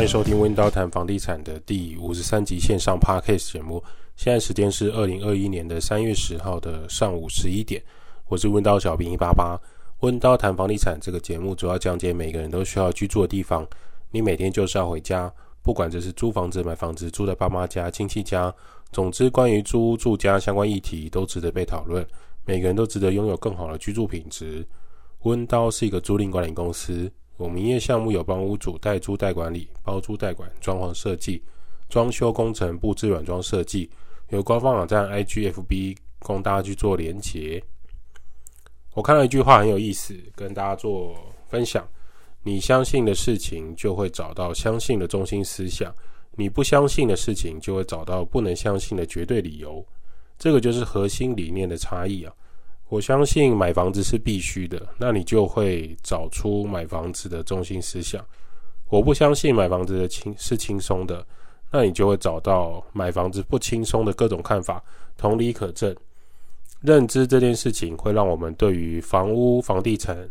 欢迎收听温刀谈房地产的第五十三集线上 Podcast 节目。现在时间是二零二一年的三月十号的上午十一点。我是温刀小兵一八八。温刀谈房地产这个节目主要讲解每个人都需要居住的地方。你每天就是要回家，不管这是租房子、买房子、住在爸妈家、亲戚家，总之关于租屋住家相关议题都值得被讨论。每个人都值得拥有更好的居住品质。温刀是一个租赁管理公司。我们营业项目有帮屋主代租代管理、包租代管、装潢设计、装修工程、布置软装设计，有官方网站 IGFB 供大家去做连结。我看到一句话很有意思，跟大家做分享：你相信的事情，就会找到相信的中心思想；你不相信的事情，就会找到不能相信的绝对理由。这个就是核心理念的差异啊。我相信买房子是必须的，那你就会找出买房子的中心思想。我不相信买房子的轻是轻松的，那你就会找到买房子不轻松的各种看法。同理可证，认知这件事情会让我们对于房屋、房地产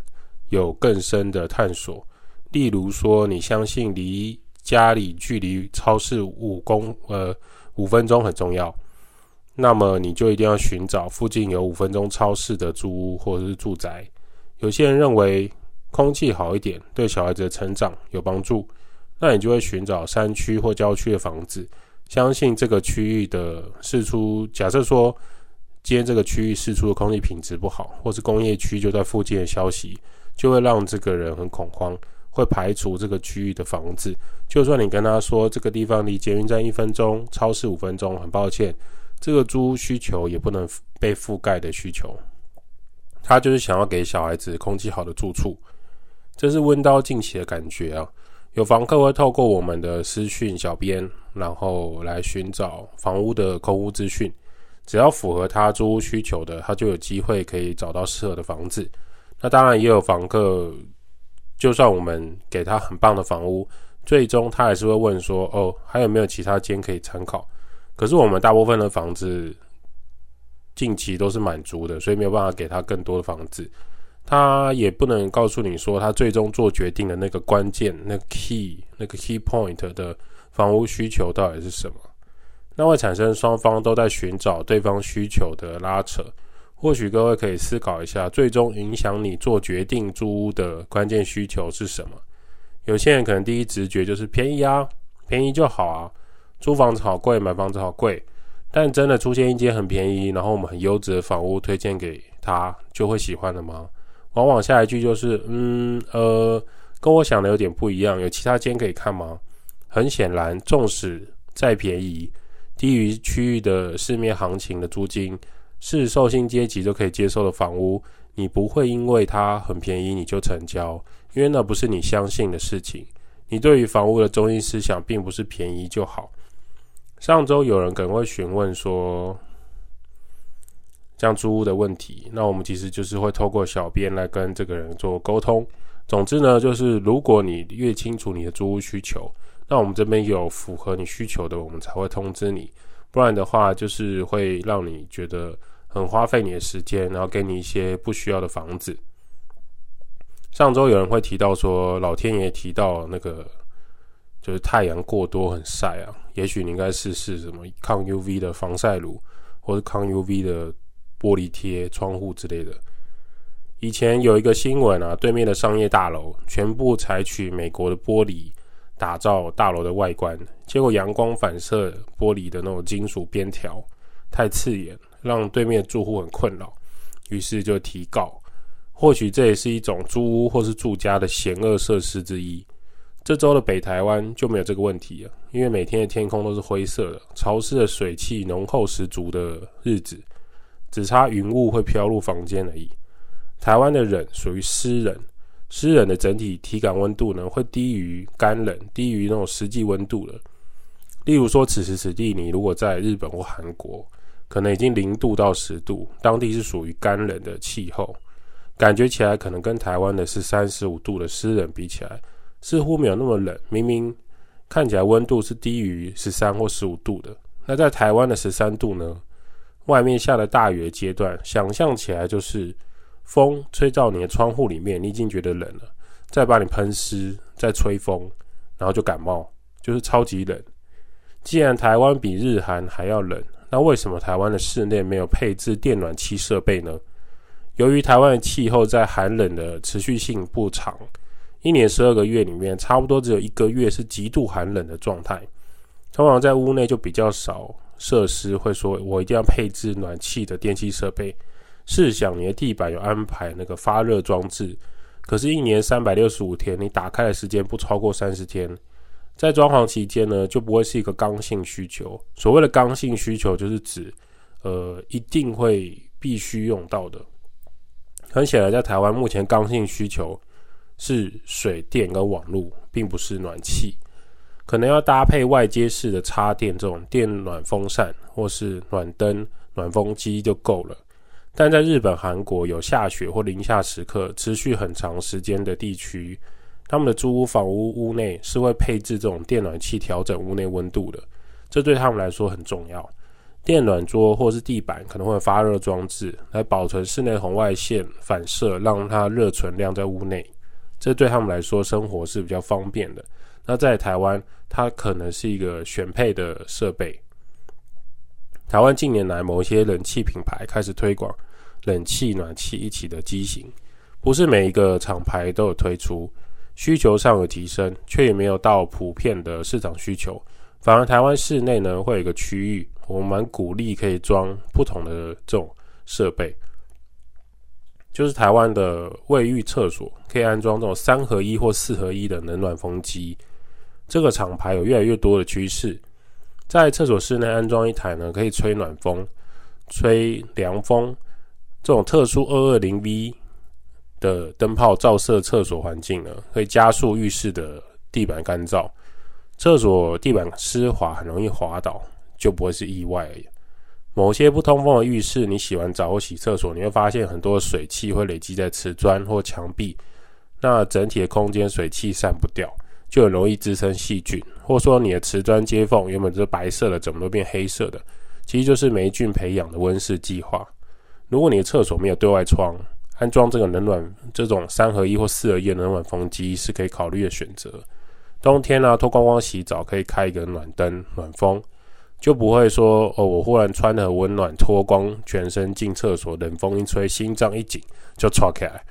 有更深的探索。例如说，你相信离家里距离超市五公呃五分钟很重要。那么你就一定要寻找附近有五分钟超市的租屋或者是住宅。有些人认为空气好一点对小孩子的成长有帮助，那你就会寻找山区或郊区的房子，相信这个区域的释出。假设说今天这个区域释出的空气品质不好，或是工业区就在附近的消息，就会让这个人很恐慌，会排除这个区域的房子。就算你跟他说这个地方离捷运站一分钟，超市五分钟，很抱歉。这个租需求也不能被覆盖的需求，他就是想要给小孩子空气好的住处，这是温刀近期的感觉啊。有房客会透过我们的私讯小编，然后来寻找房屋的空屋资讯，只要符合他租屋需求的，他就有机会可以找到适合的房子。那当然也有房客，就算我们给他很棒的房屋，最终他还是会问说：“哦，还有没有其他间可以参考？”可是我们大部分的房子近期都是满租的，所以没有办法给他更多的房子。他也不能告诉你说他最终做决定的那个关键、那个 key、那个 key point 的房屋需求到底是什么。那会产生双方都在寻找对方需求的拉扯。或许各位可以思考一下，最终影响你做决定租屋的关键需求是什么？有些人可能第一直觉就是便宜啊，便宜就好啊。租房子好贵，买房子好贵，但真的出现一间很便宜，然后我们很优质的房屋推荐给他，就会喜欢了吗？往往下一句就是，嗯，呃，跟我想的有点不一样，有其他间可以看吗？很显然，纵使再便宜，低于区域的市面行情的租金，是受薪阶级都可以接受的房屋，你不会因为它很便宜你就成交，因为那不是你相信的事情。你对于房屋的中心思想，并不是便宜就好。上周有人可能会询问说，像租屋的问题，那我们其实就是会透过小编来跟这个人做沟通。总之呢，就是如果你越清楚你的租屋需求，那我们这边有符合你需求的，我们才会通知你。不然的话，就是会让你觉得很花费你的时间，然后给你一些不需要的房子。上周有人会提到说，老天爷提到那个。就是太阳过多很晒啊，也许你应该试试什么抗 UV 的防晒乳，或是抗 UV 的玻璃贴、窗户之类的。以前有一个新闻啊，对面的商业大楼全部采取美国的玻璃打造大楼的外观，结果阳光反射玻璃的那种金属边条太刺眼，让对面住户很困扰，于是就提告。或许这也是一种租屋或是住家的险恶设施之一。这周的北台湾就没有这个问题了，因为每天的天空都是灰色的，潮湿的水汽浓厚十足的日子，只差云雾会飘入房间而已。台湾的冷属于湿冷，湿冷的整体体感温度呢会低于干冷，低于那种实际温度了。例如说，此时此地你如果在日本或韩国，可能已经零度到十度，当地是属于干冷的气候，感觉起来可能跟台湾的是三十五度的湿冷比起来。似乎没有那么冷，明明看起来温度是低于十三或十五度的。那在台湾的十三度呢？外面下了大雨的阶段，想象起来就是风吹到你的窗户里面，你已经觉得冷了，再把你喷湿，再吹风，然后就感冒，就是超级冷。既然台湾比日韩还要冷，那为什么台湾的室内没有配置电暖气设备呢？由于台湾的气候在寒冷的持续性不长，一年十二个月里面，差不多只有一个月是极度寒冷的状态。通常在屋内就比较少设施会说，我一定要配置暖气的电器设备。试想你的地板有安排那个发热装置，可是，一年三百六十五天，你打开的时间不超过三十天。在装潢期间呢，就不会是一个刚性需求。所谓的刚性需求，就是指，呃，一定会必须用到的。很显然，在台湾目前刚性需求是水电跟网络，并不是暖气。可能要搭配外接式的插电这种电暖风扇或是暖灯、暖风机就够了。但在日本、韩国有下雪或零下时刻持续很长时间的地区。他们的租屋房屋屋内是会配置这种电暖器调整屋内温度的，这对他们来说很重要。电暖桌或是地板可能会有发热装置来保存室内红外线反射，让它热存量在屋内，这对他们来说生活是比较方便的。那在台湾，它可能是一个选配的设备。台湾近年来某些冷气品牌开始推广冷气暖气一起的机型，不是每一个厂牌都有推出。需求上有提升，却也没有到普遍的市场需求。反而台湾室内呢，会有一个区域，我们蛮鼓励可以装不同的这种设备，就是台湾的卫浴厕所可以安装这种三合一或四合一的冷暖风机。这个厂牌有越来越多的趋势，在厕所室内安装一台呢，可以吹暖风、吹凉风，这种特殊二二零 V。的灯泡照射厕所环境呢，可以加速浴室的地板干燥。厕所地板湿滑，很容易滑倒，就不会是意外而已。某些不通风的浴室，你洗完澡或洗厕所，你会发现很多水汽会累积在瓷砖或墙壁，那整体的空间水汽散不掉，就很容易滋生细菌。或者说你的瓷砖接缝原本是白色的，怎么都变黑色的？其实就是霉菌培养的温室计划。如果你的厕所没有对外窗，安装这个冷暖这种三合一或四合一的冷暖风机是可以考虑的选择。冬天呢、啊，脱光光洗澡可以开一个暖灯暖风，就不会说哦，我忽然穿得很温暖，脱光全身进厕所，冷风一吹，心脏一紧就唰起来，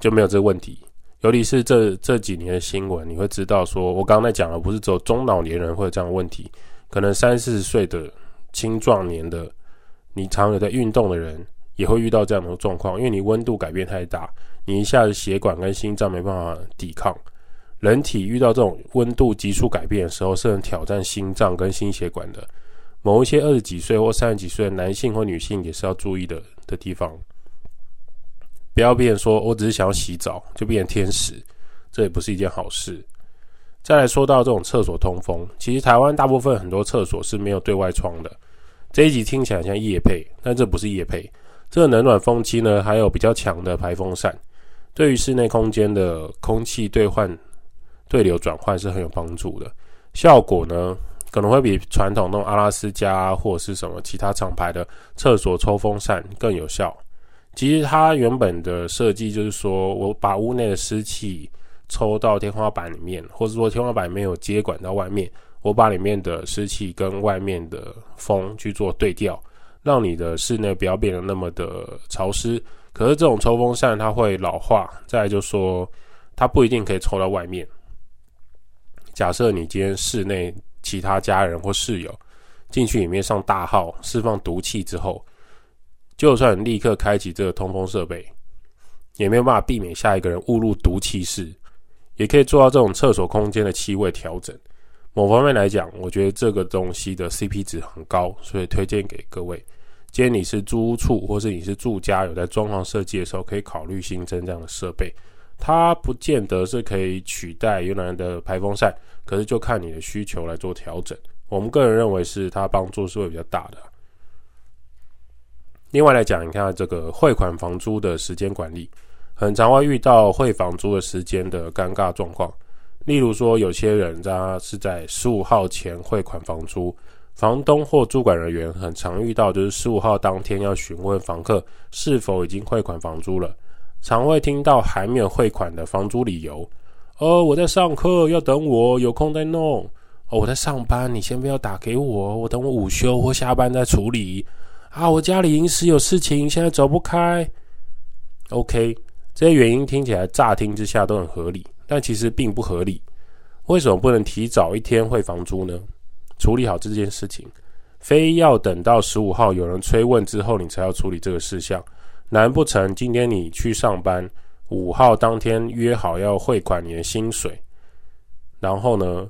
就没有这个问题。尤其是这这几年的新闻，你会知道说，我刚才讲的不是只有中老年人会有这样的问题，可能三四十岁的青壮年的，你常有在运动的人。也会遇到这样的状况，因为你温度改变太大，你一下子血管跟心脏没办法抵抗。人体遇到这种温度急速改变的时候，是很挑战心脏跟心血管的。某一些二十几岁或三十几岁的男性或女性也是要注意的的地方。不要变成说我只是想要洗澡就变成天使，这也不是一件好事。再来说到这种厕所通风，其实台湾大部分很多厕所是没有对外窗的。这一集听起来像夜配，但这不是夜配。这个冷暖风机呢，还有比较强的排风扇，对于室内空间的空气兑换、对流转换是很有帮助的。效果呢，可能会比传统那种阿拉斯加或者是什么其他厂牌的厕所抽风扇更有效。其实它原本的设计就是说，我把屋内的湿气抽到天花板里面，或者说天花板没有接管到外面，我把里面的湿气跟外面的风去做对调。让你的室内不要变得那么的潮湿，可是这种抽风扇它会老化，再来就说它不一定可以抽到外面。假设你今天室内其他家人或室友进去里面上大号释放毒气之后，就算立刻开启这个通风设备，也没有办法避免下一个人误入毒气室，也可以做到这种厕所空间的气味调整。某方面来讲，我觉得这个东西的 CP 值很高，所以推荐给各位。今天你是租屋处，或是你是住家，有在装潢设计的时候，可以考虑新增这样的设备。它不见得是可以取代原来的排风扇，可是就看你的需求来做调整。我们个人认为是它帮助是会比较大的。另外来讲，你看这个汇款房租的时间管理，很常会遇到汇房租的时间的尴尬状况。例如说，有些人他是在十五号前汇款房租，房东或主管人员很常遇到，就是十五号当天要询问房客是否已经汇款房租了，常会听到还没有汇款的房租理由，哦，我在上课，要等我，有空再弄。哦，我在上班，你先不要打给我，我等我午休或下班再处理。啊，我家里临时有事情，现在走不开。OK，这些原因听起来乍听之下都很合理，但其实并不合理。为什么不能提早一天汇房租呢？处理好这件事情，非要等到十五号有人催问之后，你才要处理这个事项？难不成今天你去上班，五号当天约好要汇款你的薪水，然后呢，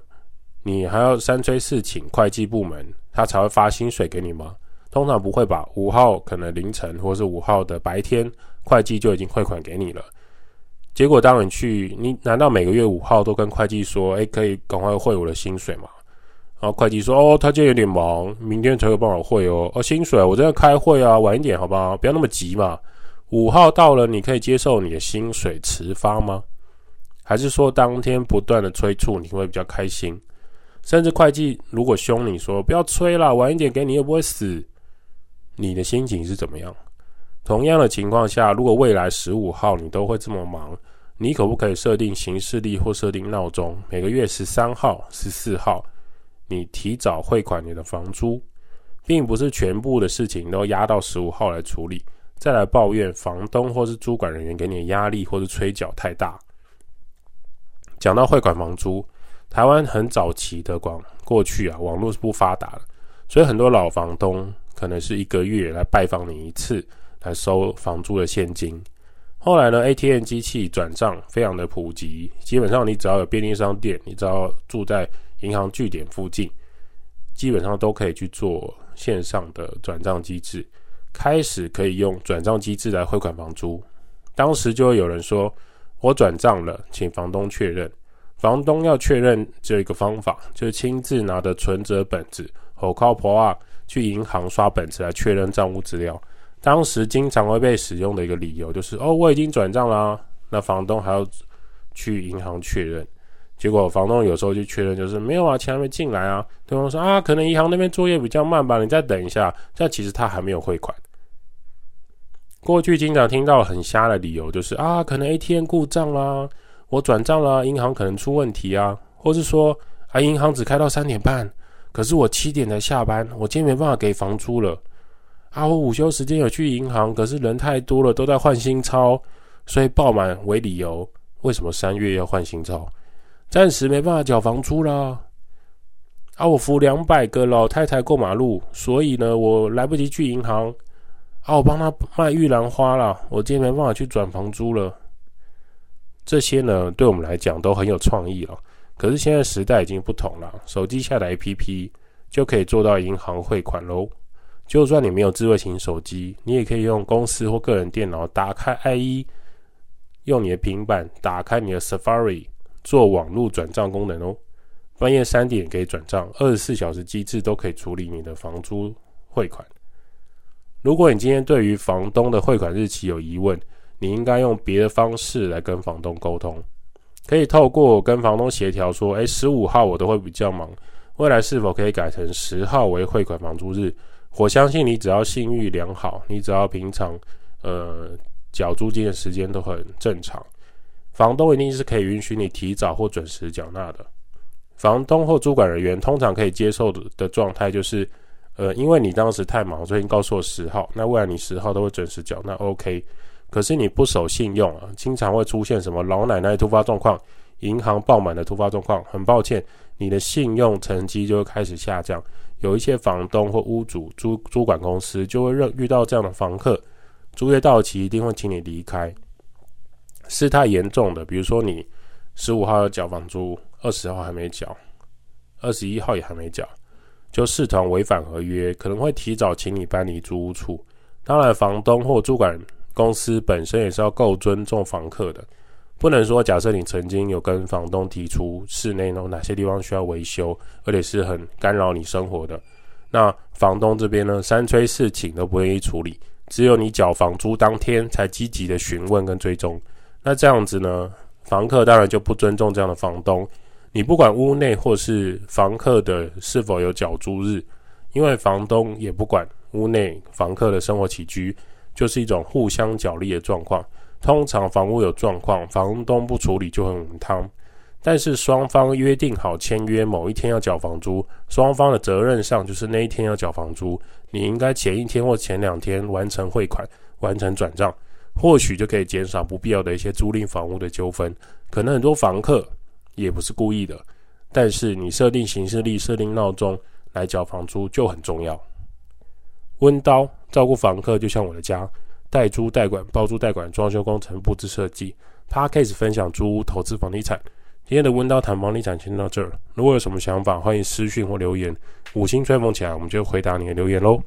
你还要三催四请会计部门，他才会发薪水给你吗？通常不会吧。五号可能凌晨或是五号的白天，会计就已经汇款给你了。结果当你去，你难道每个月五号都跟会计说，哎，可以赶快汇我的薪水吗？然后会计说，哦，他今天有点忙，明天才会帮我汇哦。哦，薪水我正在开会啊，晚一点好不好？不要那么急嘛。五号到了，你可以接受你的薪水迟发吗？还是说当天不断的催促你会比较开心？甚至会计如果凶你说不要催了，晚一点给你又不会死，你的心情是怎么样？同样的情况下，如果未来十五号你都会这么忙，你可不可以设定行事历或设定闹钟，每个月十三号、十四号你提早汇款你的房租，并不是全部的事情都压到十五号来处理。再来抱怨房东或是租管人员给你的压力或是催缴太大。讲到汇款房租，台湾很早期的广过去啊，网络是不发达的，所以很多老房东可能是一个月来拜访你一次，来收房租的现金。后来呢，ATM 机器转账非常的普及，基本上你只要有便利商店，你只要住在银行据点附近，基本上都可以去做线上的转账机制。开始可以用转账机制来汇款房租，当时就会有人说：“我转账了，请房东确认。”房东要确认只有一个方法，就是亲自拿着存折本子，吼靠婆啊，去银行刷本子来确认账务资料。当时经常会被使用的一个理由就是：“哦，我已经转账啦。”那房东还要去银行确认。结果房东有时候就确认就是没有啊，钱还没进来啊。对方说：“啊，可能银行那边作业比较慢吧，你再等一下。”但其实他还没有汇款。过去经常听到很瞎的理由，就是啊，可能 ATM 故障啦，我转账啦，银行可能出问题啊，或是说啊，银行只开到三点半，可是我七点才下班，我今天没办法给房租了。啊，我午休时间有去银行，可是人太多了，都在换新钞，所以爆满为理由。为什么三月要换新钞？暂时没办法缴房租啦。啊，我扶两百个老太太过马路，所以呢，我来不及去银行。啊，我帮他卖玉兰花了，我今天没办法去转房租了。这些呢，对我们来讲都很有创意了。可是现在时代已经不同了，手机下载 APP 就可以做到银行汇款喽。就算你没有智慧型手机，你也可以用公司或个人电脑打开 IE，用你的平板打开你的 Safari 做网络转账功能哦。半夜三点可以转账，二十四小时机制都可以处理你的房租汇款。如果你今天对于房东的汇款日期有疑问，你应该用别的方式来跟房东沟通，可以透过跟房东协调说，诶，十五号我都会比较忙，未来是否可以改成十号为汇款房租日？我相信你只要信誉良好，你只要平常呃缴租金的时间都很正常，房东一定是可以允许你提早或准时缴纳的。房东或主管人员通常可以接受的的状态就是。呃，因为你当时太忙，所以你告诉我十号，那未来你十号都会准时缴，那 OK。可是你不守信用啊，经常会出现什么老奶奶突发状况、银行爆满的突发状况，很抱歉，你的信用成绩就会开始下降。有一些房东或屋主、租租管公司就会认遇到这样的房客，租约到期一定会请你离开。事态严重的，比如说你十五号要缴房租，二十号还没缴，二十一号也还没缴。就视同违反合约，可能会提早请你搬离租屋处。当然，房东或租管公司本身也是要够尊重房客的，不能说假设你曾经有跟房东提出室内有哪些地方需要维修，而且是很干扰你生活的，那房东这边呢，三催四请都不愿意处理，只有你缴房租当天才积极的询问跟追踪。那这样子呢，房客当然就不尊重这样的房东。你不管屋内或是房客的是否有缴租日，因为房东也不管屋内房客的生活起居，就是一种互相角力的状况。通常房屋有状况，房东不处理就很汤。但是双方约定好签约某一天要缴房租，双方的责任上就是那一天要缴房租，你应该前一天或前两天完成汇款，完成转账，或许就可以减少不必要的一些租赁房屋的纠纷。可能很多房客也不是故意的，但是你设定行事历、设定闹钟来缴房租就很重要。温刀照顾房客就像我的家，代租代管、包租代管、装修工程、布置设计。Podcast 分享租屋投资房地产。今天的温刀谈房地产先到这儿。如果有什么想法，欢迎私讯或留言。五星吹捧起来，我们就回答你的留言喽。